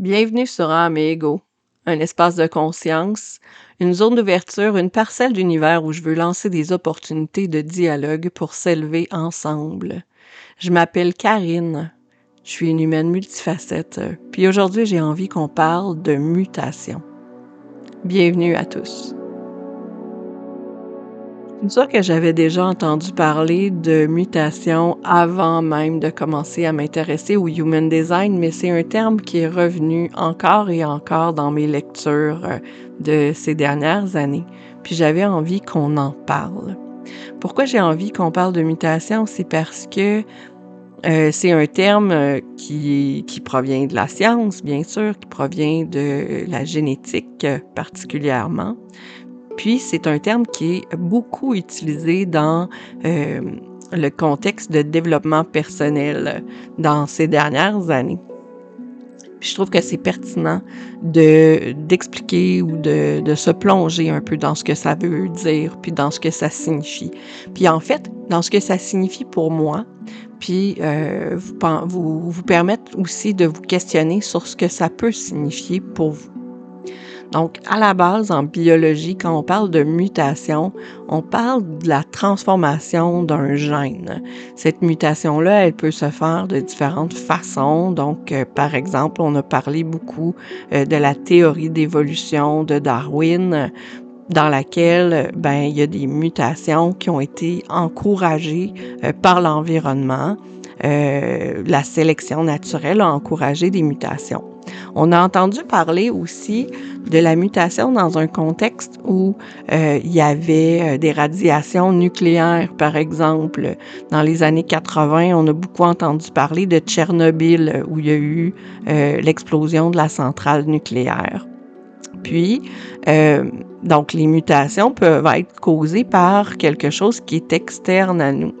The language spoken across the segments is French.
Bienvenue sur Âme et Ego, un espace de conscience, une zone d'ouverture, une parcelle d'univers où je veux lancer des opportunités de dialogue pour s'élever ensemble. Je m'appelle Karine, je suis une humaine multifacette, puis aujourd'hui j'ai envie qu'on parle de mutation. Bienvenue à tous. C'est sûr que j'avais déjà entendu parler de mutation avant même de commencer à m'intéresser au human design, mais c'est un terme qui est revenu encore et encore dans mes lectures euh, de ces dernières années. Puis j'avais envie qu'on en parle. Pourquoi j'ai envie qu'on parle de mutation? C'est parce que euh, c'est un terme euh, qui, qui provient de la science, bien sûr, qui provient de la génétique particulièrement. Puis, c'est un terme qui est beaucoup utilisé dans euh, le contexte de développement personnel dans ces dernières années. Je trouve que c'est pertinent de d'expliquer ou de, de, se plonger un peu dans ce que ça veut dire, puis dans ce que ça signifie. Puis en fait, dans ce que ça signifie pour moi, puis euh, vous, vous, vous permettre aussi de vous questionner sur ce que ça peut signifier pour vous. Donc, à la base, en biologie, quand on parle de mutation, on parle de la transformation d'un gène. Cette mutation-là, elle peut se faire de différentes façons. Donc, euh, par exemple, on a parlé beaucoup euh, de la théorie d'évolution de Darwin dans laquelle ben il y a des mutations qui ont été encouragées euh, par l'environnement. la sélection naturelle a encouragé des mutations. On a entendu parler aussi de la mutation dans un contexte où euh, il y avait euh, des radiations nucléaires, par exemple. Dans les années 80, on a beaucoup entendu parler de Tchernobyl, où il y a eu euh, l'explosion de la centrale nucléaire. Puis, donc, les mutations peuvent être causées par quelque chose qui est externe à nous.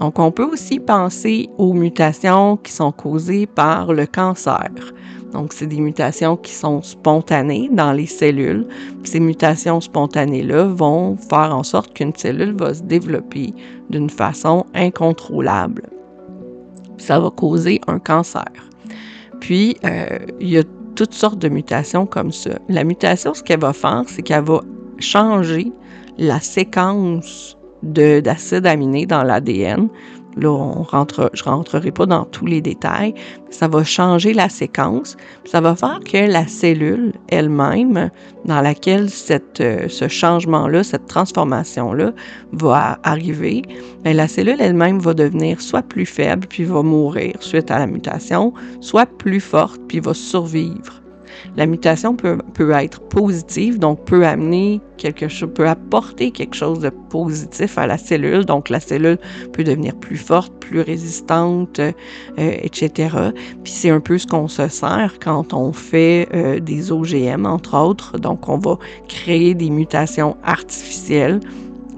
Donc, on peut aussi penser aux mutations qui sont causées par le cancer. Donc, c'est des mutations qui sont spontanées dans les cellules. ces mutations spontanées-là vont faire en sorte qu'une cellule va se développer d'une façon incontrôlable. ça va causer un cancer. Puis, euh, il y a toutes sortes de mutations comme ça. La mutation, ce qu'elle va faire, c'est qu'elle va changer la séquence d'acide aminé dans l'ADN Là, on rentre, je rentrerai pas dans tous les détails. Ça va changer la séquence. Ça va faire que la cellule elle-même, dans laquelle cette, euh, ce changement-là, cette transformation-là va arriver, bien, la cellule elle-même va devenir soit plus faible, puis va mourir suite à la mutation, soit plus forte, puis va survivre. La mutation peut, peut être positive, donc peut amener quelque chose, peut apporter quelque chose de positif à la cellule. Donc la cellule peut devenir plus forte, plus résistante, euh, etc. Puis c'est un peu ce qu'on se sert quand on fait euh, des OGM, entre autres. Donc on va créer des mutations artificielles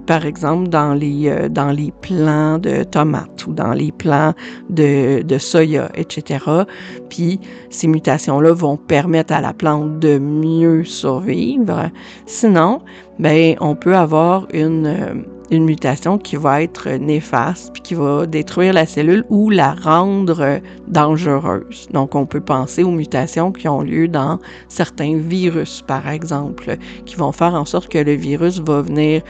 par exemple, dans les, euh, dans les plants de tomates ou dans les plants de, de soya, etc. Puis ces mutations-là vont permettre à la plante de mieux survivre. Sinon, ben, on peut avoir une, euh, une mutation qui va être néfaste, puis qui va détruire la cellule ou la rendre dangereuse. Donc, on peut penser aux mutations qui ont lieu dans certains virus, par exemple, qui vont faire en sorte que le virus va venir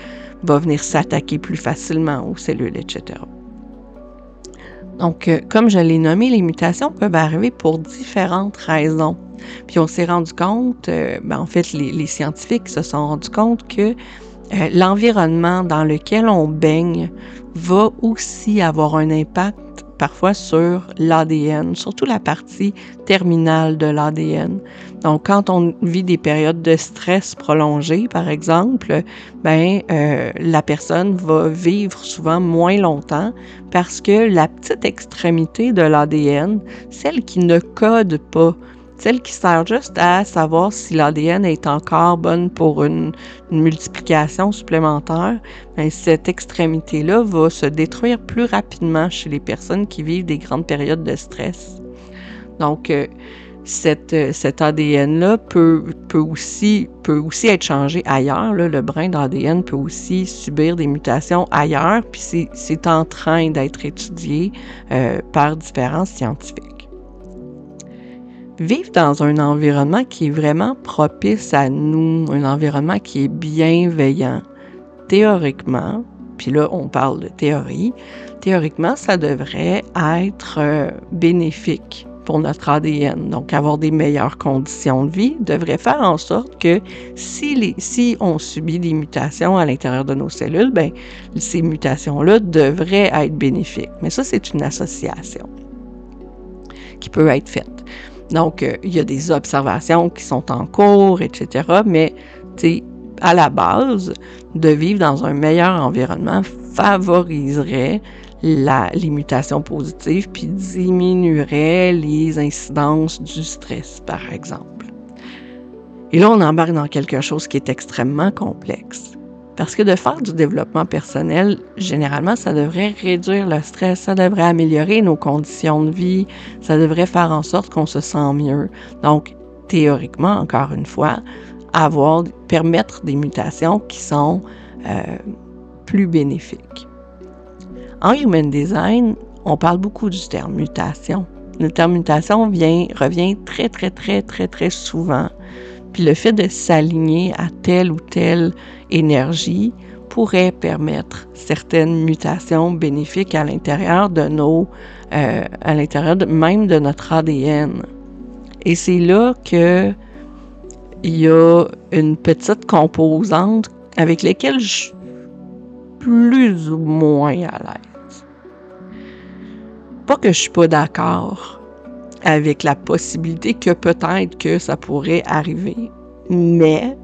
va venir s'attaquer plus facilement aux cellules, etc. Donc, euh, comme je l'ai nommé, les mutations peuvent arriver pour différentes raisons. Puis on s'est rendu compte, euh, ben, en fait, les, scientifiques se sont rendus compte que euh, l'environnement dans lequel on baigne va aussi avoir un impact parfois sur l'ADN, surtout la partie terminale de l'ADN. Donc, quand on vit des périodes de stress prolongées, par exemple, ben euh, la personne va vivre souvent moins longtemps parce que la petite extrémité de l'ADN, celle qui ne code pas celle qui sert juste à savoir si l'ADN est encore bonne pour une, multiplication supplémentaire, bien, cette extrémité-là va se détruire plus rapidement chez les personnes qui vivent des grandes périodes de stress. Donc, euh, cette, euh, cet ADN-là peut, peut, aussi, peut aussi être changé ailleurs. Le brin d'ADN peut aussi subir des mutations ailleurs, puis c'est en train d'être étudié euh, par différents scientifiques. Vivre dans un environnement qui est vraiment propice à nous, un environnement qui est bienveillant, théoriquement, puis là on parle de théorie, théoriquement ça devrait être euh, bénéfique pour notre ADN. Donc, avoir des meilleures conditions de vie devrait faire en sorte que si, on subit des mutations à l'intérieur de nos cellules, ben, ces mutations-là devraient être bénéfiques. Mais ça, c'est une association qui peut être faite. Donc, euh, il y a des observations qui sont en cours, etc. Mais, tu à la base, de vivre dans un meilleur environnement favoriserait les mutations positives, puis diminuerait les incidences du stress, par exemple. Et là, on embarque dans quelque chose qui est extrêmement complexe. Parce que de faire du développement personnel, généralement, ça devrait réduire le stress, ça devrait améliorer nos conditions de vie, ça devrait faire en sorte qu'on se sent mieux. Donc, théoriquement, encore une fois, avoir, permettre des mutations qui sont euh, plus bénéfiques. En Human Design, on parle beaucoup du terme mutation. Le terme mutation vient, revient très, très, très, très, très souvent. Puis le fait de s'aligner à telle ou telle énergie pourrait permettre certaines mutations bénéfiques à l'intérieur de nos, euh, à l'intérieur même de notre ADN. Et c'est là que il y a une petite composante avec laquelle je suis plus ou moins à l'aise. Pas que je suis pas d'accord avec la possibilité que peut-être que ça pourrait arriver, mais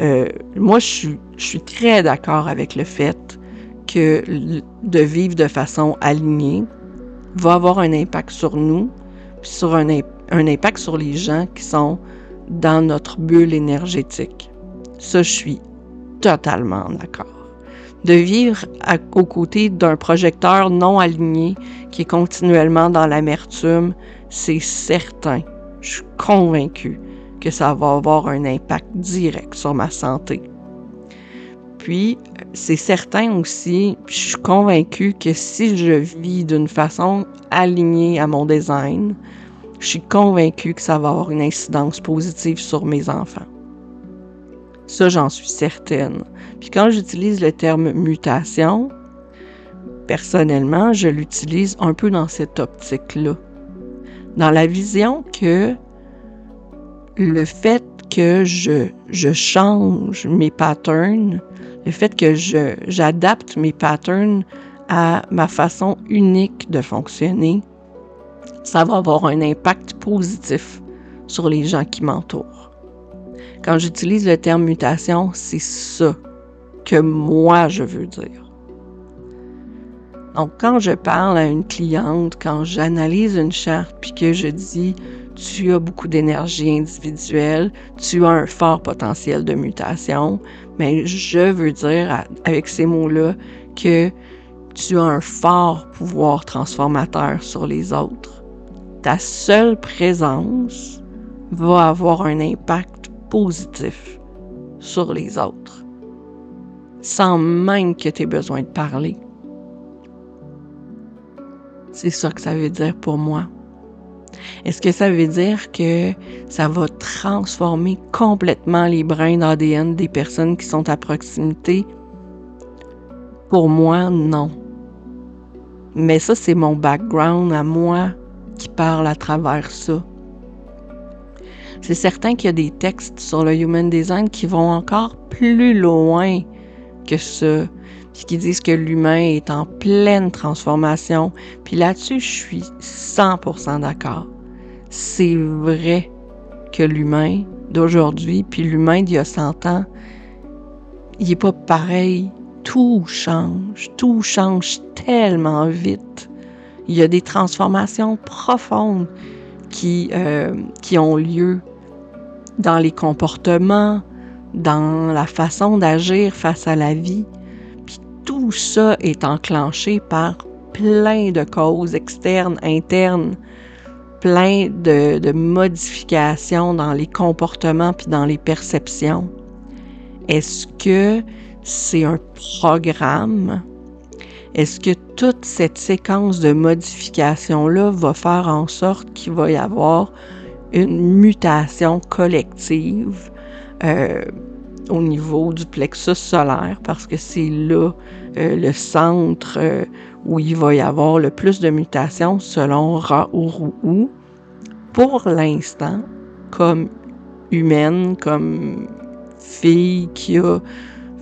euh, moi, je suis, très d'accord avec le fait que de vivre de façon alignée va avoir un impact sur nous, puis sur un, un impact sur les gens qui sont dans notre bulle énergétique. Ça, je suis totalement d'accord. De vivre à, aux côtés d'un projecteur non aligné qui est continuellement dans l'amertume, c'est certain. Je suis convaincu que ça va avoir un impact direct sur ma santé. Puis, c'est certain aussi, je suis convaincu que si je vis d'une façon alignée à mon design, je suis convaincue que ça va avoir une incidence positive sur mes enfants. Ça, j'en suis certaine. Puis quand j'utilise le terme mutation, personnellement, je l'utilise un peu dans cette optique-là. Dans la vision que le fait que je, change mes patterns, le fait que je, j'adapte mes patterns à ma façon unique de fonctionner, ça va avoir un impact positif sur les gens qui m'entourent. Quand j'utilise le terme mutation, c'est ça que moi je veux dire. Donc, quand je parle à une cliente, quand j'analyse une charte, puis que je dis, tu as beaucoup d'énergie individuelle, tu as un fort potentiel de mutation, mais je veux dire avec ces mots-là que tu as un fort pouvoir transformateur sur les autres ta seule présence va avoir un impact positif sur les autres, sans même que tu aies besoin de parler. C'est ça que ça veut dire pour moi. Est-ce que ça veut dire que ça va transformer complètement les brins d'ADN des personnes qui sont à proximité? Pour moi, non. Mais ça, c'est mon background à moi qui parle à travers ça. C'est certain qu'il y a des textes sur le Human Design qui vont encore plus loin que ça, puis qui disent que l'humain est en pleine transformation. Puis là-dessus, je suis 100% d'accord. C'est vrai que l'humain d'aujourd'hui, puis l'humain d'il y a 100 ans, il n'est pas pareil. Tout change, tout change tellement vite il y a des transformations profondes qui, euh, qui ont lieu dans les comportements, dans la façon d'agir face à la vie. Tout ça est enclenché par plein de causes externes, internes, plein de, de modifications dans les comportements puis dans les perceptions. Est-ce que c'est un programme? Est-ce que toute cette séquence de modifications-là va faire en sorte qu'il va y avoir une mutation collective euh, au niveau du plexus solaire parce que c'est là euh, le centre euh, où il va y avoir le plus de mutations selon Ra ou Pour l'instant, comme humaine, comme fille qui a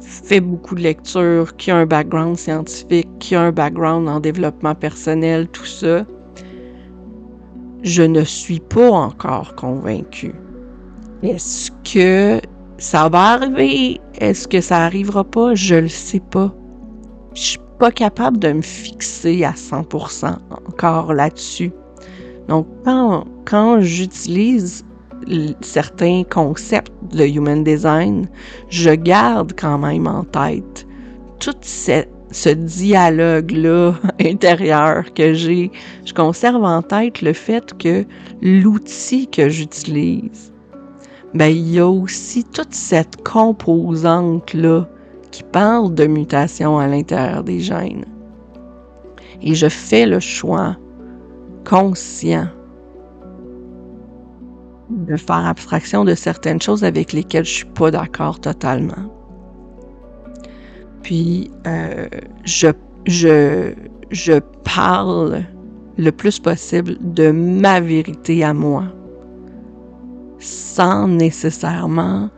fait beaucoup de lectures, qui a un background scientifique, qui a un background en développement personnel, tout ça, je ne suis pas encore convaincue. Est-ce que ça va arriver? Est-ce que ça arrivera pas? Je le sais pas. Je suis pas capable de me fixer à 100% encore là-dessus. Donc, quand, quand j'utilise certains concepts de human design, je garde quand même en tête tout ce dialogue-là intérieur que j'ai. Je conserve en tête le fait que l'outil que j'utilise, ben, il y a aussi toute cette composante-là qui parle de mutation à l'intérieur des gènes. Et je fais le choix conscient de faire abstraction de certaines choses avec lesquelles je suis pas d'accord totalement. Puis, euh, je, je, je parle le plus possible de ma vérité à moi, sans nécessairement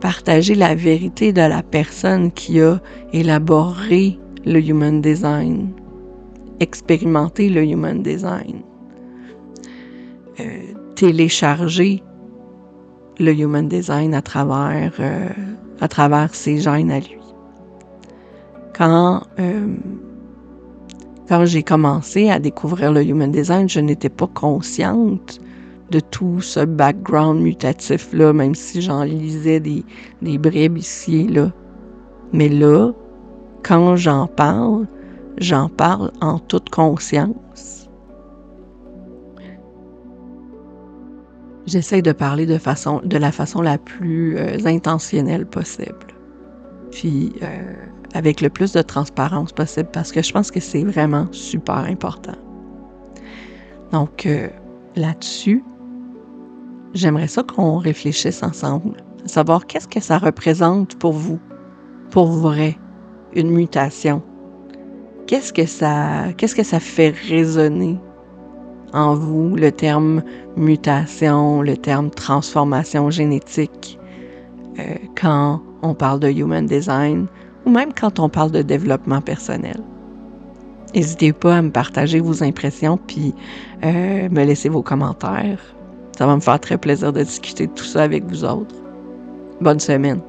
partager la vérité de la personne qui a élaboré le Human Design, expérimenté le Human Design. Euh, télécharger le Human Design à travers, euh, à travers ses gènes à lui. Quand, euh, quand j'ai commencé à découvrir le Human Design, je n'étais pas consciente de tout ce background mutatif-là, même si j'en lisais des, des bribes ici et là. Mais là, quand j'en parle, j'en parle en toute conscience j'essaie de parler de, façon, de la façon la plus euh, intentionnelle possible. Puis euh, avec le plus de transparence possible parce que je pense que c'est vraiment super important. Donc euh, là-dessus, j'aimerais ça qu'on réfléchisse ensemble, à savoir qu'est-ce que ça représente pour vous, pour vrai, une mutation. Qu'est-ce que ça, qu'est-ce que ça fait résonner en vous le terme mutation, le terme transformation génétique euh, quand on parle de human design ou même quand on parle de développement personnel? N'hésitez pas à me partager vos impressions puis euh, me laisser vos commentaires. Ça va me faire très plaisir de discuter de tout ça avec vous autres. Bonne semaine.